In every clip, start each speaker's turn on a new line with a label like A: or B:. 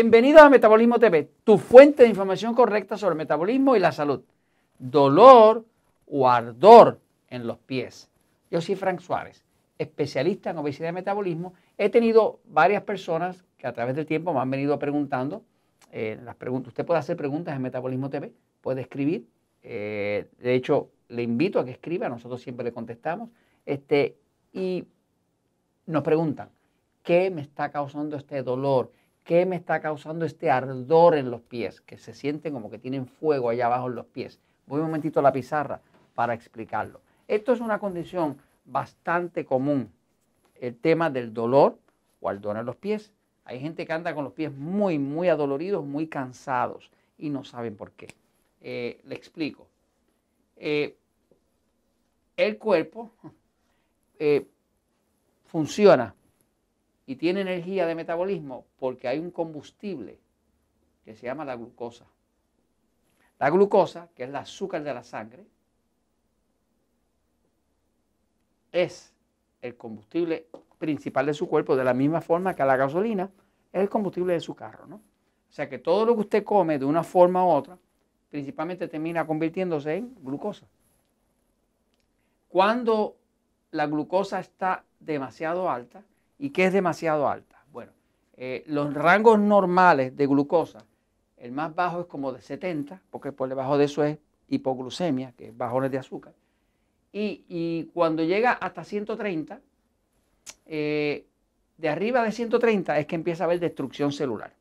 A: Bienvenidos a Metabolismo TV, tu fuente de información correcta sobre metabolismo y la salud. Dolor o ardor en los pies. Yo soy Frank Suárez, especialista en obesidad y metabolismo. He tenido varias personas que a través del tiempo me han venido preguntando. Eh, las preguntas. Usted puede hacer preguntas en Metabolismo TV, puede escribir. Eh, de hecho, le invito a que escriba, nosotros siempre le contestamos. Este, y nos preguntan, ¿qué me está causando este dolor? ¿Qué me está causando este ardor en los pies? Que se sienten como que tienen fuego allá abajo en los pies. Voy un momentito a la pizarra para explicarlo. Esto es una condición bastante común, el tema del dolor o ardor en los pies. Hay gente que anda con los pies muy, muy adoloridos, muy cansados y no saben por qué. Eh, le explico. Eh, el cuerpo eh, funciona y tiene energía de metabolismo porque hay un combustible que se llama la glucosa. La glucosa, que es el azúcar de la sangre, es el combustible principal de su cuerpo, de la misma forma que la gasolina es el combustible de su carro. ¿no? O sea que todo lo que usted come de una forma u otra, principalmente termina convirtiéndose en glucosa. Cuando la glucosa está demasiado alta, ¿Y qué es demasiado alta? Bueno, eh, los rangos normales de glucosa, el más bajo es como de 70, porque por debajo de eso es hipoglucemia, que es bajones de azúcar. Y, cuando llega hasta 130, eh, de arriba de 130 es que empieza a haber destrucción celular.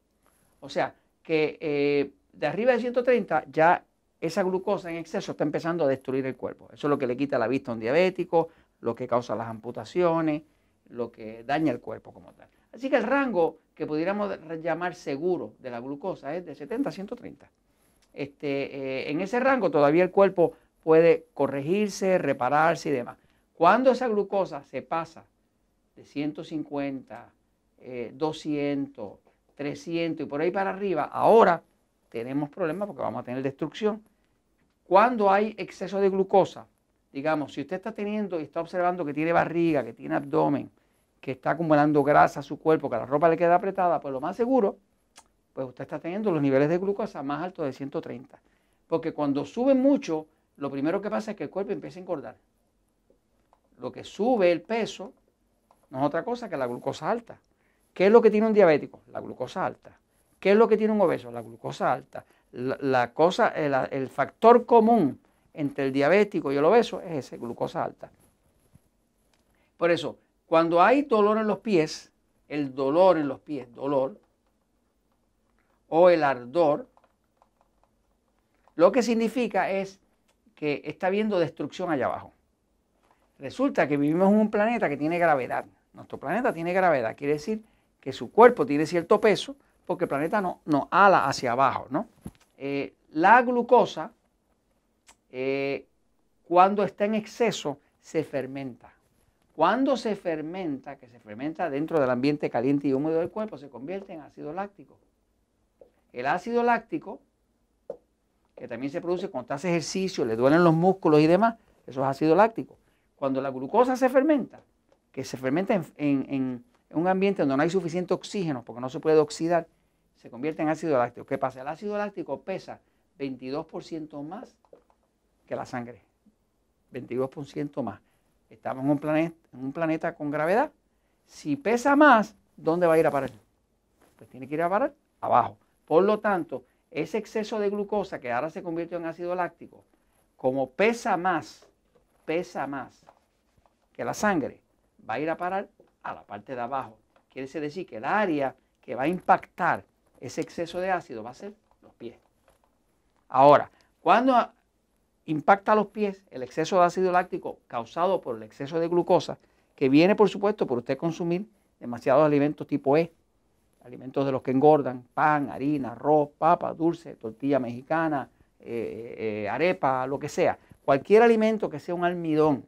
A: O sea, que eh, de arriba de 130 ya esa glucosa en exceso está empezando a destruir el cuerpo. Eso es lo que le quita la vista a un diabético, lo que causa las amputaciones, lo que daña el cuerpo como tal. Así que el rango que pudiéramos llamar seguro de la glucosa es de 70 a 130. Este, eh, en ese rango todavía el cuerpo puede corregirse, repararse y demás. Cuando esa glucosa se pasa de 150, 200, 300 y por ahí para arriba, ahora tenemos problemas porque vamos a tener destrucción. Cuando hay exceso de glucosa, digamos, si usted está teniendo y está observando que tiene barriga, que tiene abdomen, que está acumulando grasa a su cuerpo, que la ropa le queda apretada, pues lo más seguro, pues usted está teniendo los niveles de glucosa más altos de 130. Porque cuando sube mucho, lo primero que pasa es que el cuerpo empieza a engordar. Lo que sube el peso no es otra cosa que la glucosa alta. ¿Qué es lo que tiene un diabético? La glucosa alta. ¿Qué es lo que tiene un obeso? La glucosa alta. La, cosa, el, el factor común entre el diabético y el obeso es ese, glucosa alta. Por eso, cuando hay dolor en los pies, el dolor en los pies, dolor, o el ardor, lo que significa es que está habiendo destrucción allá abajo. Resulta que vivimos en un planeta que tiene gravedad. Nuestro planeta tiene gravedad, quiere decir que su cuerpo tiene cierto peso porque el planeta no, no ala hacia abajo. ¿no? Eh, la glucosa, eh, cuando está en exceso, se fermenta. Cuando se fermenta, que se fermenta dentro del ambiente caliente y húmedo del cuerpo, se convierte en ácido láctico. El ácido láctico, que también se produce cuando hace ejercicio, le duelen los músculos y demás, eso es ácido láctico. Cuando la glucosa se fermenta, que se fermenta en, en un ambiente donde no hay suficiente oxígeno, porque no se puede oxidar, se convierte en ácido láctico. ¿Qué pasa? El ácido láctico pesa 22% más que la sangre. 22% más. Estamos en un, planeta, con gravedad. Si pesa más, ¿dónde va a ir a parar? Pues tiene que ir a parar abajo. Por lo tanto, ese exceso de glucosa que ahora se convirtió en ácido láctico, como pesa más, pesa más que la sangre, va a ir a parar a la parte de abajo. Quiere decir que el área que va a impactar ese exceso de ácido va a ser los pies. Ahora, cuando impacta los pies el exceso de ácido láctico causado por el exceso de glucosa, que viene por supuesto por usted consumir demasiados alimentos tipo E, alimentos de los que engordan, pan, harina, arroz, papa, dulce, tortilla mexicana, eh, eh, arepa, lo que sea. Cualquier alimento que sea un almidón,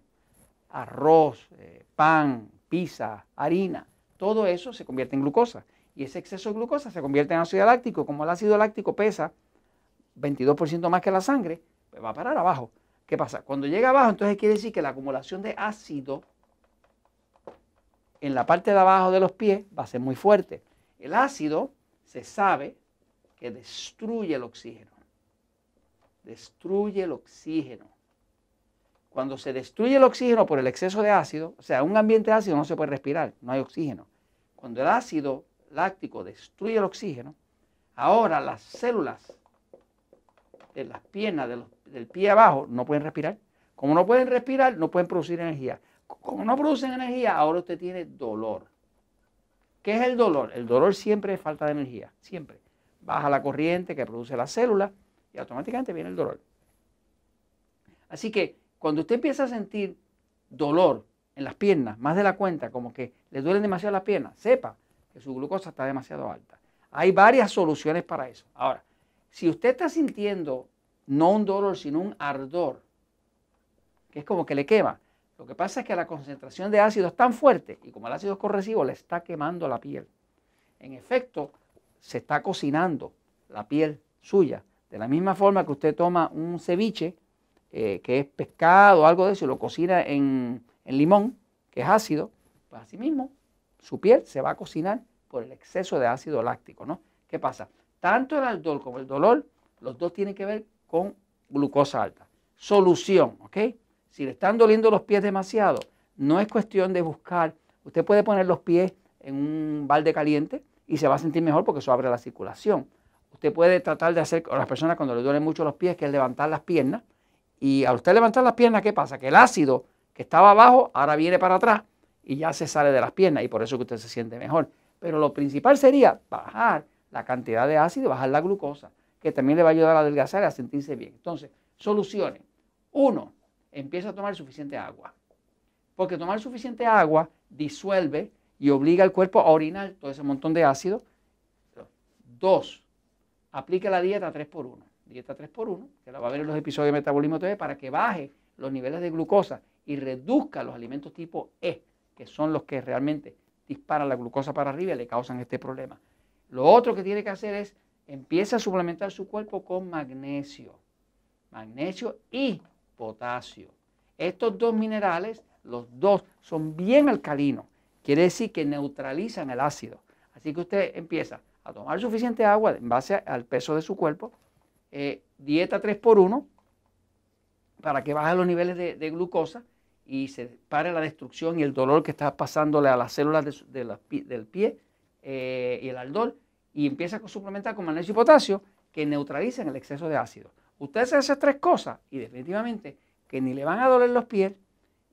A: arroz, eh, pan, pizza, harina, todo eso se convierte en glucosa. Y ese exceso de glucosa se convierte en ácido láctico. Como el ácido láctico pesa 22% más que la sangre, va a parar abajo. ¿Qué pasa? Cuando llega abajo, entonces quiere decir que la acumulación de ácido en la parte de abajo de los pies va a ser muy fuerte. El ácido se sabe que destruye el oxígeno. Destruye el oxígeno. Cuando se destruye el oxígeno por el exceso de ácido, o sea, un ambiente ácido no se puede respirar, no hay oxígeno. Cuando el ácido láctico destruye el oxígeno, ahora las células de las piernas, del pie abajo, no pueden respirar. Como no pueden respirar, no pueden producir energía. Como no producen energía, ahora usted tiene dolor. ¿Qué es el dolor? El dolor siempre es falta de energía, siempre. Baja la corriente que produce la célula y automáticamente viene el dolor. Así que cuando usted empieza a sentir dolor en las piernas, más de la cuenta, como que le duelen demasiado las piernas, sepa que su glucosa está demasiado alta. Hay varias soluciones para eso. Ahora, si usted está sintiendo no un dolor, sino un ardor, que es como que le quema, lo que pasa es que la concentración de ácido es tan fuerte y como el ácido es corrosivo le está quemando la piel. En efecto, se está cocinando la piel suya. De la misma forma que usted toma un ceviche, eh, que es pescado o algo de eso, y lo cocina en, en limón, que es ácido, pues así mismo su piel se va a cocinar por el exceso de ácido láctico, ¿no? ¿Qué pasa? Tanto el aldol como el dolor, los dos tienen que ver con glucosa alta. Solución, ¿ok? Si le están doliendo los pies demasiado, no es cuestión de buscar. Usted puede poner los pies en un balde caliente y se va a sentir mejor porque eso abre la circulación. Usted puede tratar de hacer a las personas cuando le duelen mucho los pies, que es levantar las piernas. Y al usted levantar las piernas, ¿qué pasa? Que el ácido que estaba abajo ahora viene para atrás y ya se sale de las piernas y por eso que usted se siente mejor. Pero lo principal sería bajar la cantidad de ácido y bajar la glucosa, que también le va a ayudar a adelgazar y a sentirse bien. Entonces, soluciones. Uno, empieza a tomar suficiente agua. Porque tomar suficiente agua disuelve y obliga al cuerpo a orinar todo ese montón de ácido. Dos, aplica la dieta 3x1. Dieta 3x1, que la va a ver en los episodios de Metabolismo TV, para que baje los niveles de glucosa y reduzca los alimentos tipo E, que son los que realmente disparan la glucosa para arriba y le causan este problema. Lo otro que tiene que hacer es empieza a suplementar su cuerpo con magnesio. Magnesio y potasio. Estos dos minerales, los dos, son bien alcalinos. Quiere decir que neutralizan el ácido. Así que usted empieza a tomar suficiente agua en base al peso de su cuerpo, eh, dieta 3x1 para que baje los niveles de, glucosa y se pare la destrucción y el dolor que está pasándole a las células del pie eh, y el aldol y empieza a suplementar con magnesio y potasio que neutralizan el exceso de ácido. Usted hace esas tres cosas y definitivamente que ni le van a doler los pies,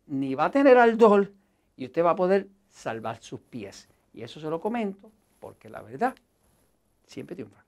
A: ni va a tener aldol y usted va a poder salvar sus pies. Y eso se lo comento porque la verdad siempre triunfa.